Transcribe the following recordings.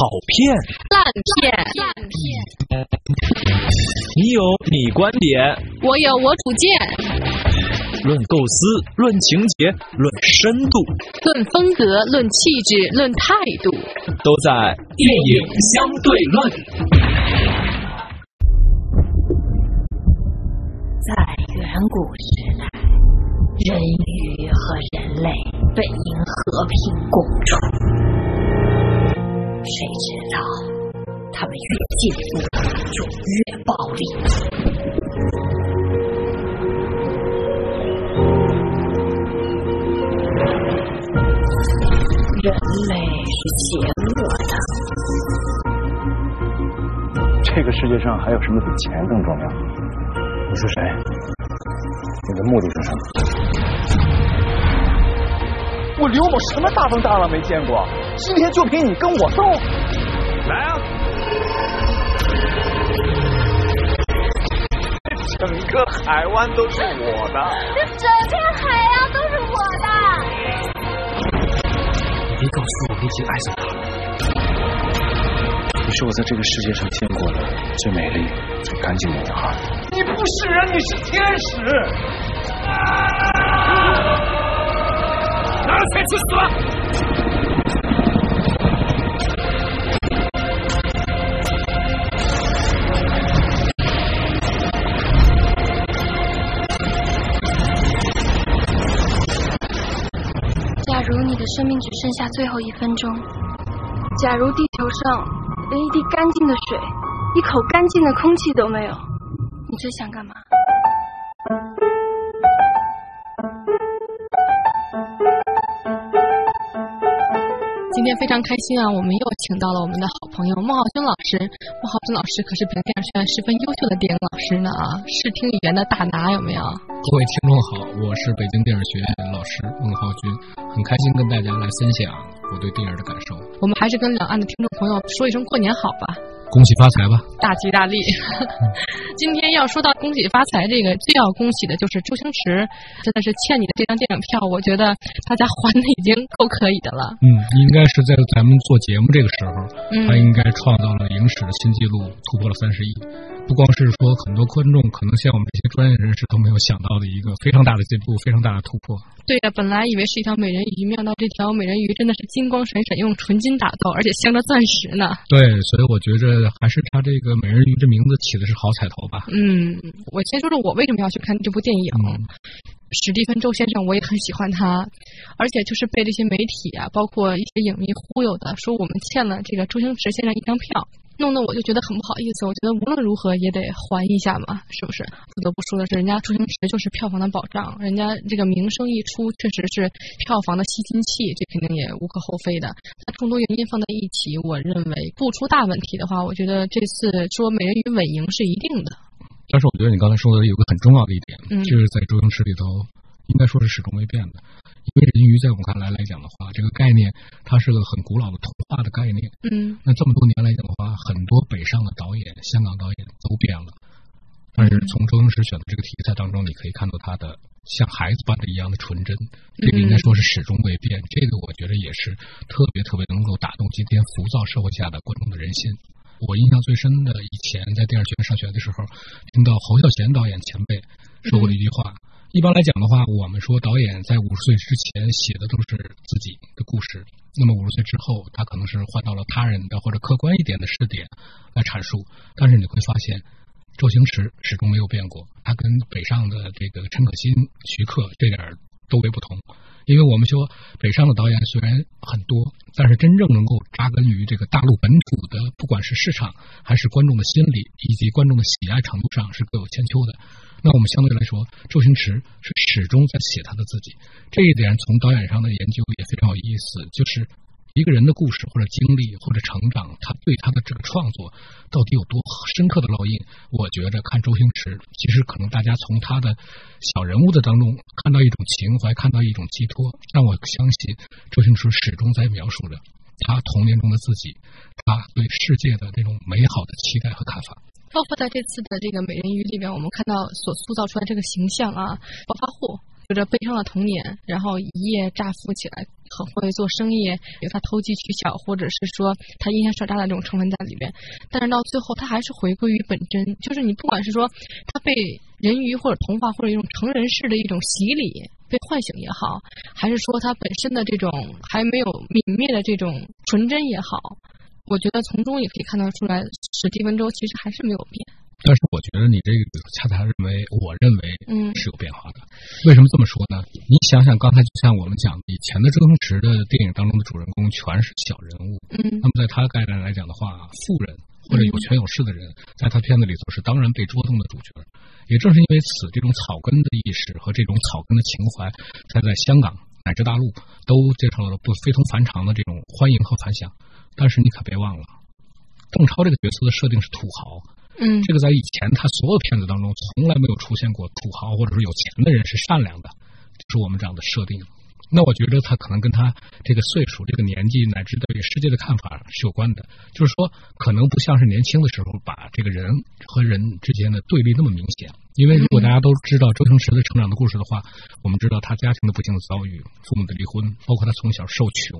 好片，烂片，烂片。你有你观点，我有我主见。论构思，论情节，论深度，论风格，论气质，论态度，都在电影相对论。在远古时代，人鱼和人类本应和平共处。谁知道，他们越进步就越暴力。人类是邪恶的。这个世界上还有什么比钱更重要？你是谁？你的目的是什么？我刘某什么大风大浪没见过？今天就凭你跟我斗？来啊！整个海湾都是我的，这整片海洋都是我的。你别告诉我你已经爱上他了。你是我在这个世界上见过的最美丽、最干净的女孩。你不是人，你是天使。啊拿菜去死！你的生命只剩下最后一分钟，假如地球上连一滴干净的水、一口干净的空气都没有，你最想干嘛？今天非常开心啊！我们又请到了我们的好朋友孟浩轩老师。孟浩轩老师可是北京电影学院十分优秀的电影老师呢啊！视听语言的大拿有没有？各位听众好，我是北京电影学院老师孟浩军，很开心跟大家来分享我对电影的感受。我们还是跟两岸的听众朋友说一声过年好吧。恭喜发财吧！大吉大利。今天要说到恭喜发财，这个最要恭喜的就是周星驰，真的是欠你的这张电影票，我觉得大家还的已经够可以的了。嗯，应该是在咱们做节目这个时候，他应该创造了影史的新纪录，突破了三十亿。不光是说很多观众可能像我们这些专业人士都没有想到的一个非常大的进步，非常大的突破。对呀，本来以为是一条美人鱼，没想到这条美人鱼真的是金光闪闪，用纯金打造，而且镶着钻石呢。对，所以我觉着还是他这个美人鱼这名字起的是好彩头吧。嗯，我先说说我为什么要去看这部电影。嗯、史蒂芬周先生我也很喜欢他，而且就是被这些媒体啊，包括一些影迷忽悠的，说我们欠了这个周星驰先生一张票。弄得我就觉得很不好意思，我觉得无论如何也得还一下嘛，是不是？不得不说的是，人家周星驰就是票房的保障，人家这个名声一出，确实是票房的吸金器，这肯定也无可厚非的。那众多原因放在一起，我认为不出大问题的话，我觉得这次说美人鱼稳赢是一定的。但是我觉得你刚才说的有个很重要的一点，嗯、就是在周星驰里头，应该说是始终未变的。因为人鱼在我们看来来讲的话，这个概念它是个很古老的童话的概念。嗯，那这么多年来讲的话，很多北上的导演、香港导演都变了。但是从周星驰选的这个题材当中，你可以看到他的像孩子般的一样的纯真，这个应该说是始终未变。这个我觉得也是特别特别能够打动今天浮躁社会下的观众的人心。我印象最深的，以前在电影学院上学的时候，听到侯孝贤导演前辈说过的一句话。一般来讲的话，我们说导演在五十岁之前写的都是自己的故事，那么五十岁之后，他可能是换到了他人的或者客观一点的视点来阐述。但是你会发现，周星驰始终没有变过，他跟北上的这个陈可辛、徐克这点都为不同。因为我们说北上的导演虽然很多，但是真正能够扎根于这个大陆本土的，不管是市场还是观众的心理以及观众的喜爱程度上，是各有千秋的。那我们相对来说，周星驰是始终在写他的自己，这一点从导演上的研究也非常有意思。就是一个人的故事或者经历或者成长，他对他的这个创作到底有多深刻的烙印？我觉着看周星驰，其实可能大家从他的小人物的当中看到一种情怀，看到一种寄托。但我相信，周星驰始终在描述着他童年中的自己，他对世界的这种美好的期待和看法。包括在这次的这个美人鱼里面，我们看到所塑造出来这个形象啊，暴发户有着悲伤的童年，然后一夜乍富起来，很会做生意，有他投机取巧，或者是说他阴险耍诈的这种成分在里边。但是到最后，他还是回归于本真，就是你不管是说他被人鱼或者童话或者一种成人式的一种洗礼被唤醒也好，还是说他本身的这种还没有泯灭的这种纯真也好，我觉得从中也可以看得出来，史蒂文周其实还是没有变。但是我觉得你这个恰恰认为，我认为嗯是有变化的。为什么这么说呢？你想想，刚才就像我们讲，以前的周星驰的电影当中的主人公全是小人物，嗯那么在他概念来讲的话，富人或者有权有势的人，在他片子里头是当然被捉弄的主角。也正是因为此，这种草根的意识和这种草根的情怀，才在香港乃至大陆都接受了不非同凡常的这种欢迎和反响。但是你可别忘了，邓超这个角色的设定是土豪，嗯这个在以前他所有片子当中从来没有出现过土豪或者是有钱的人是善良的，就是我们这样的设定。那我觉得他可能跟他这个岁数、这个年纪乃至对世界的看法是有关的。就是说，可能不像是年轻的时候把这个人和人之间的对立那么明显。因为如果大家都知道周星驰的成长的故事的话，我们知道他家庭的不幸的遭遇、父母的离婚，包括他从小受穷，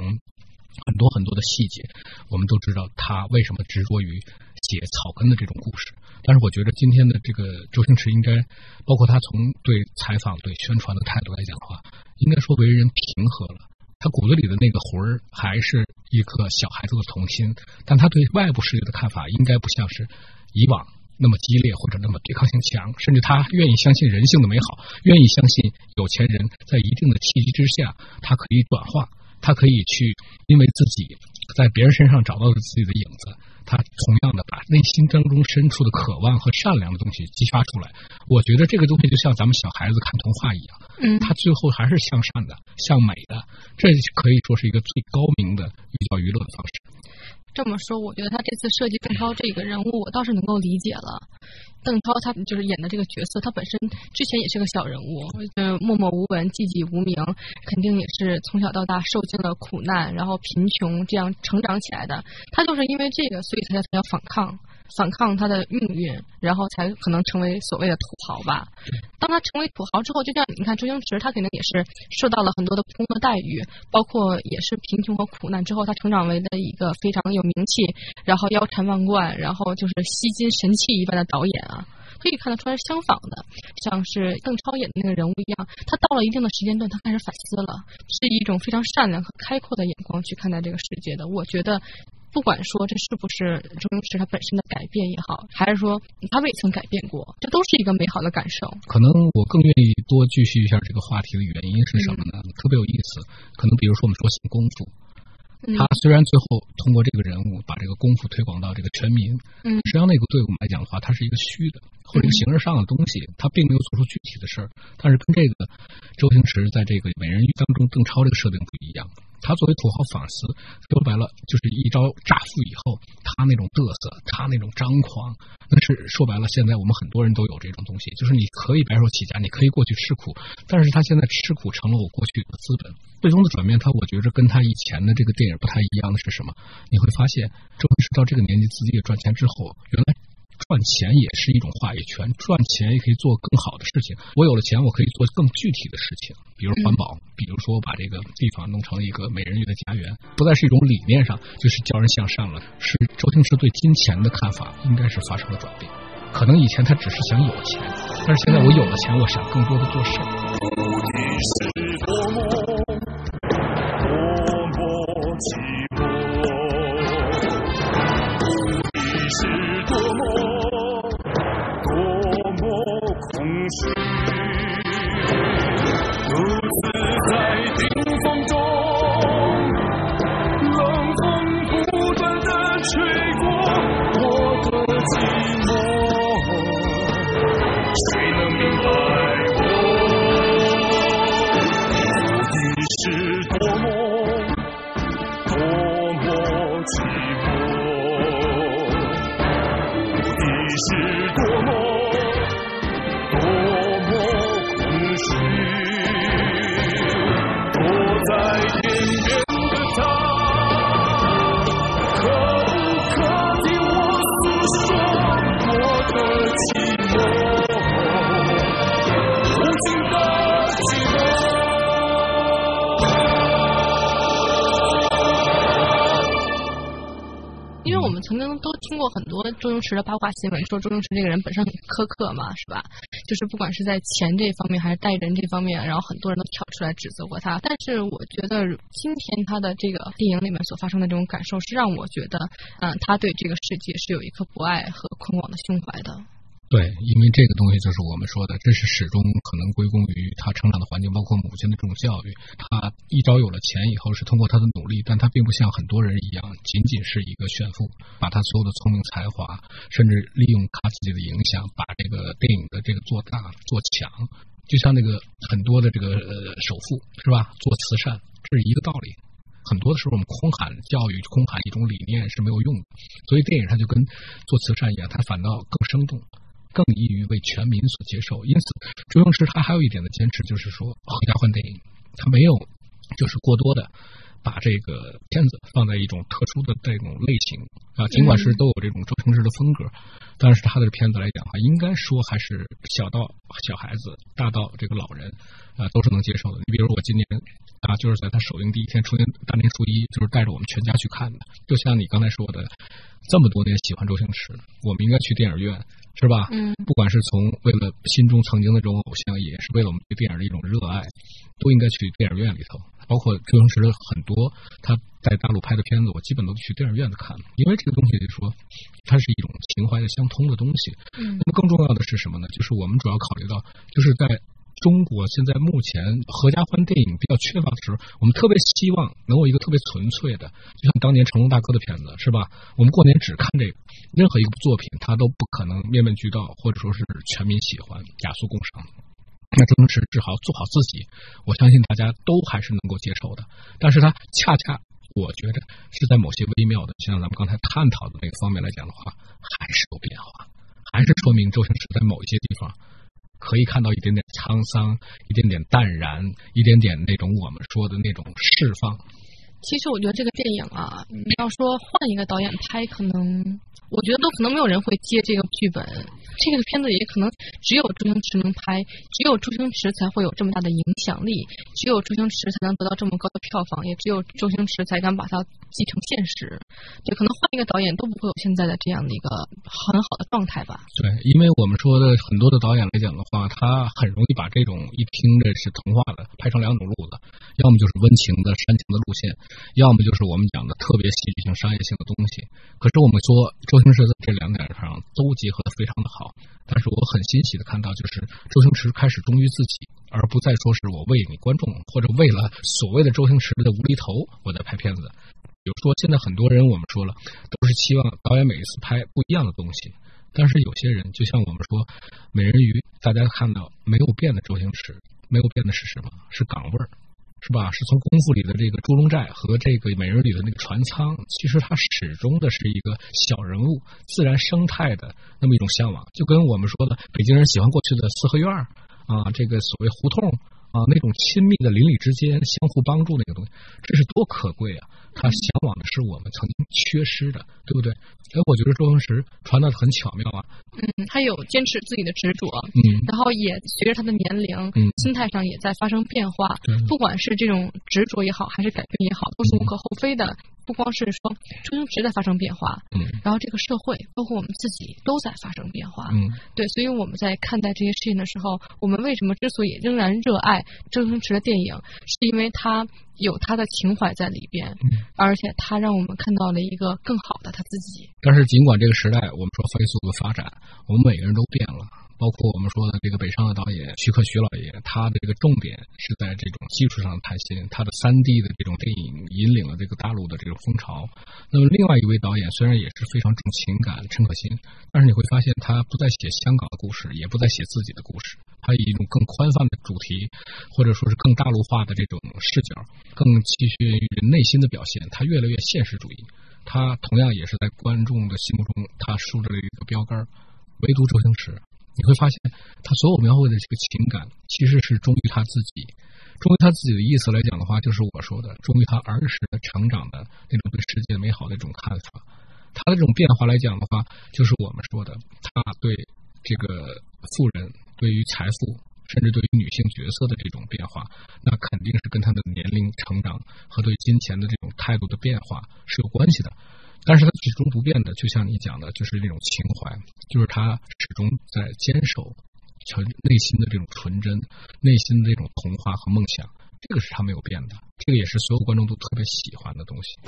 很多很多的细节，我们都知道他为什么执着于写草根的这种故事。但是我觉得今天的这个周星驰应该，包括他从对采访、对宣传的态度来讲的话，应该说为人平和了。他骨子里的那个魂儿还是一颗小孩子的童心，但他对外部世界的看法应该不像是以往那么激烈或者那么对抗性强，甚至他愿意相信人性的美好，愿意相信有钱人在一定的契机之下，他可以转化，他可以去因为自己在别人身上找到了自己的影子，他同样的把内心当中深处的渴望和善良的东西激发出来。我觉得这个东西就像咱们小孩子看童话一样，嗯他最后还是向善的、向美的，这可以说是一个最高明的寓教于乐的方式。这么说，我觉得他这次设计邓超这个人物，我倒是能够理解了。邓超他就是演的这个角色，他本身之前也是个小人物，呃，默默无闻、寂寂无名，肯定也是从小到大受尽了苦难，然后贫穷这样成长起来的。他就是因为这个，所以他才要反抗，反抗他的命运，然后才可能成为所谓的土豪吧。当他成为土豪之后，就像你看周星驰，他肯定也是受到了很多的不公的待遇，包括也是贫穷和苦难之后，他成长为的一个非常有名气，然后腰缠万贯，然后就是吸金神器一般的导演啊。可以看得出来是相仿的，像是邓超演的那个人物一样，他到了一定的时间段，他开始反思了，是一种非常善良和开阔的眼光去看待这个世界的。我觉得。不管说这是不是周星驰他本身的改变也好，还是说他未曾改变过，这都是一个美好的感受。可能我更愿意多继续一下这个话题的原因是什么呢？特别有意思。可能比如说我们说新功夫，嗯他虽然最后通过这个人物把这个功夫推广到这个全民，嗯实际上那个对我们来讲的话，它是一个虚的或者一个形而上的东西，他并没有做出具体的事儿。但是跟这个周星驰在这个美人鱼当中邓超这个设定不一样。他作为土豪反思，说白了就是一招乍富以后，他那种嘚瑟，他那种张狂，那是说白了，现在我们很多人都有这种东西，就是你可以白手起家，你可以过去吃苦，但是他现在吃苦成了我过去的资本。最终的转变，他我觉着跟他以前的这个电影不太一样的是什么？你会发现，周星驰到这个年纪自己也赚钱之后，原来。赚钱也是一种话语权，赚钱也可以做更好的事情。我有了钱，我可以做更具体的事情，比如环保，比如说把这个地方弄成一个美人鱼的家园，不再是一种理念上，就是教人向善了。是周星驰对金钱的看法应该是发生了转变。可能以前他只是想有钱，但是现在我有了钱，我想更多的做事曾经都听过很多周星驰的八卦新闻，说周星驰这个人本身很苛刻嘛，是吧？就是不管是在钱这方面还是待人这方面，然后很多人都跳出来指责过他。但是我觉得今天他的这个电影里面所发生的这种感受，是让我觉得，嗯，他对这个世界是有一颗博爱和宽广的胸怀的。对，因为这个东西就是我们说的，这是始终可能归功于他成长的环境，包括母亲的这种教育。他一朝有了钱以后，是通过他的努力，但他并不像很多人一样，仅仅是一个炫富，把他所有的聪明才华，甚至利用他自己的影响，把这个电影的这个做大做强。就像那个很多的这个呃首富是吧，做慈善这是一个道理。很多的时候，我们空喊教育、空喊一种理念是没有用的，所以电影它就跟做慈善一样，它反倒更生动。更易于为全民所接受，因此周星驰他还有一点的坚持，就是说合家欢电影，他没有就是过多的把这个片子放在一种特殊的这种类型啊，尽管是都有这种周星驰的风格，但是他的片子来讲的话，应该说还是小到小孩子，大到这个老人啊都是能接受的。你比如我今年啊，就是在他首映第一天，初年大年初一，就是带着我们全家去看的，就像你刚才说的，这么多年喜欢周星驰，我们应该去电影院。是吧？嗯，不管是从为了心中曾经的这种偶像，也是为了我们对电影的一种热爱，都应该去电影院里头。包括周星驰很多他在大陆拍的片子，我基本都去电影院子看，因为这个东西就说它是一种情怀的相通的东西。嗯，那么更重要的是什么呢？就是我们主要考虑到，就是在。中国现在目前合家欢电影比较缺乏的时候，我们特别希望能有一个特别纯粹的，就像当年成龙大哥的片子，是吧？我们过年只看这个，任何一个作品他都不可能面面俱到，或者说是全民喜欢、雅俗共赏。那周星驰只好做好自己，我相信大家都还是能够接受的。但是他恰恰，我觉得是在某些微妙的，像咱们刚才探讨的那个方面来讲的话，还是有变化，还是说明周星驰在某一些地方。可以看到一点点沧桑，一点点淡然，一点点那种我们说的那种释放。其实我觉得这个电影啊，你要说换一个导演拍，可能我觉得都可能没有人会接这个剧本。这个片子也可能只有周星驰能拍，只有周星驰才会有这么大的影响力，只有周星驰才能得到这么高的票房，也只有周星驰才敢把它继承现实。就可能换一个导演都不会有现在的这样的一个很好的状态吧。对，因为我们说的很多的导演来讲的话，他很容易把这种一听着是童话的拍成两种路子，要么就是温情的煽情的路线，要么就是我们讲的特别戏剧性、商业性的东西。可是我们说周星驰在这两点上都结合的非常的好。但是我很欣喜的看到，就是周星驰开始忠于自己，而不再说是我为你观众或者为了所谓的周星驰的无厘头我在拍片子。比如说，现在很多人我们说了，都是期望导演每一次拍不一样的东西。但是有些人，就像我们说《美人鱼》，大家看到没有变的周星驰，没有变的是什么？是港味儿。是吧？是从功夫里的这个猪笼寨和这个美人里的那个船舱，其实它始终的是一个小人物、自然生态的那么一种向往，就跟我们说的北京人喜欢过去的四合院啊，这个所谓胡同啊，那种亲密的邻里之间相互帮助那个东西，这是多可贵啊！他向往的是我们曾经缺失的，对不对？哎，我觉得周星驰传达的很巧妙啊。嗯，他有坚持自己的执着，嗯，然后也随着他的年龄，嗯，心态上也在发生变化。对，不管是这种执着也好，还是改变也好，都是无可厚非的。不光是说周星驰在发生变化，嗯，然后这个社会，包括我们自己都在发生变化，嗯，对，所以我们在看待这些事情的时候，我们为什么之所以仍然热爱周星驰的电影，是因为他有他的情怀在里边，嗯，而且他让我们看到了一个更好的他自己。但是尽管这个时代我们说飞速的发展，我们每个人都变了。包括我们说的这个北上的导演徐克徐老爷，他的这个重点是在这种技术上的探险，他的三 D 的这种电影引领了这个大陆的这种风潮。那么另外一位导演虽然也是非常重情感，陈可辛，但是你会发现他不再写香港的故事，也不再写自己的故事，他以一种更宽泛的主题，或者说是更大陆化的这种视角，更继续于内心的表现，他越来越现实主义。他同样也是在观众的心目中，他树立了一个标杆，唯独周星驰。你会发现，他所有描绘的这个情感，其实是忠于他自己，忠于他自己的意思来讲的话，就是我说的忠于他儿时的成长的那种对世界美好的一种看法。他的这种变化来讲的话，就是我们说的他对这个富人、对于财富，甚至对于女性角色的这种变化，那肯定是跟他的年龄成长和对金钱的这种态度的变化是有关系的。但是他始终不变的，就像你讲的，就是那种情怀，就是他始终在坚守纯内心的这种纯真，内心的这种童话和梦想，这个是他没有变的，这个也是所有观众都特别喜欢的东西。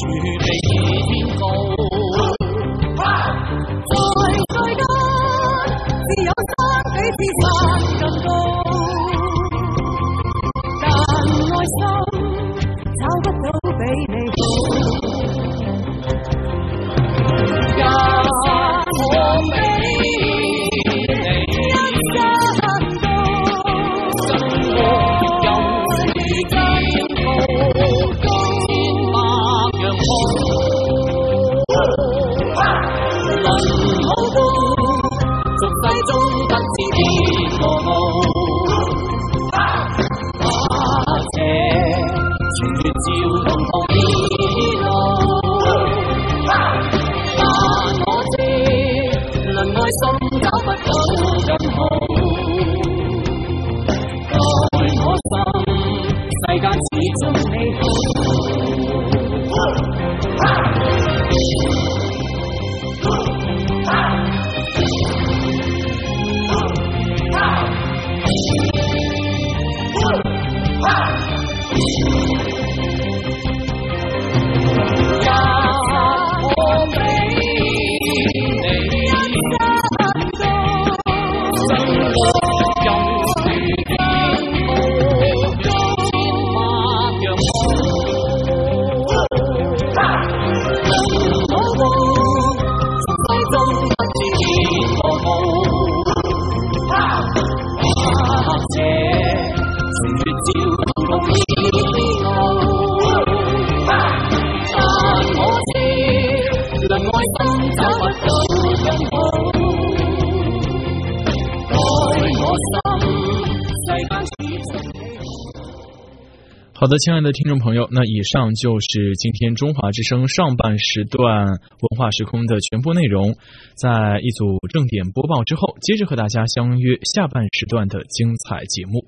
高好的，亲爱的听众朋友，那以上就是今天中华之声上半时段文化时空的全部内容。在一组正点播报之后，接着和大家相约下半时段的精彩节目。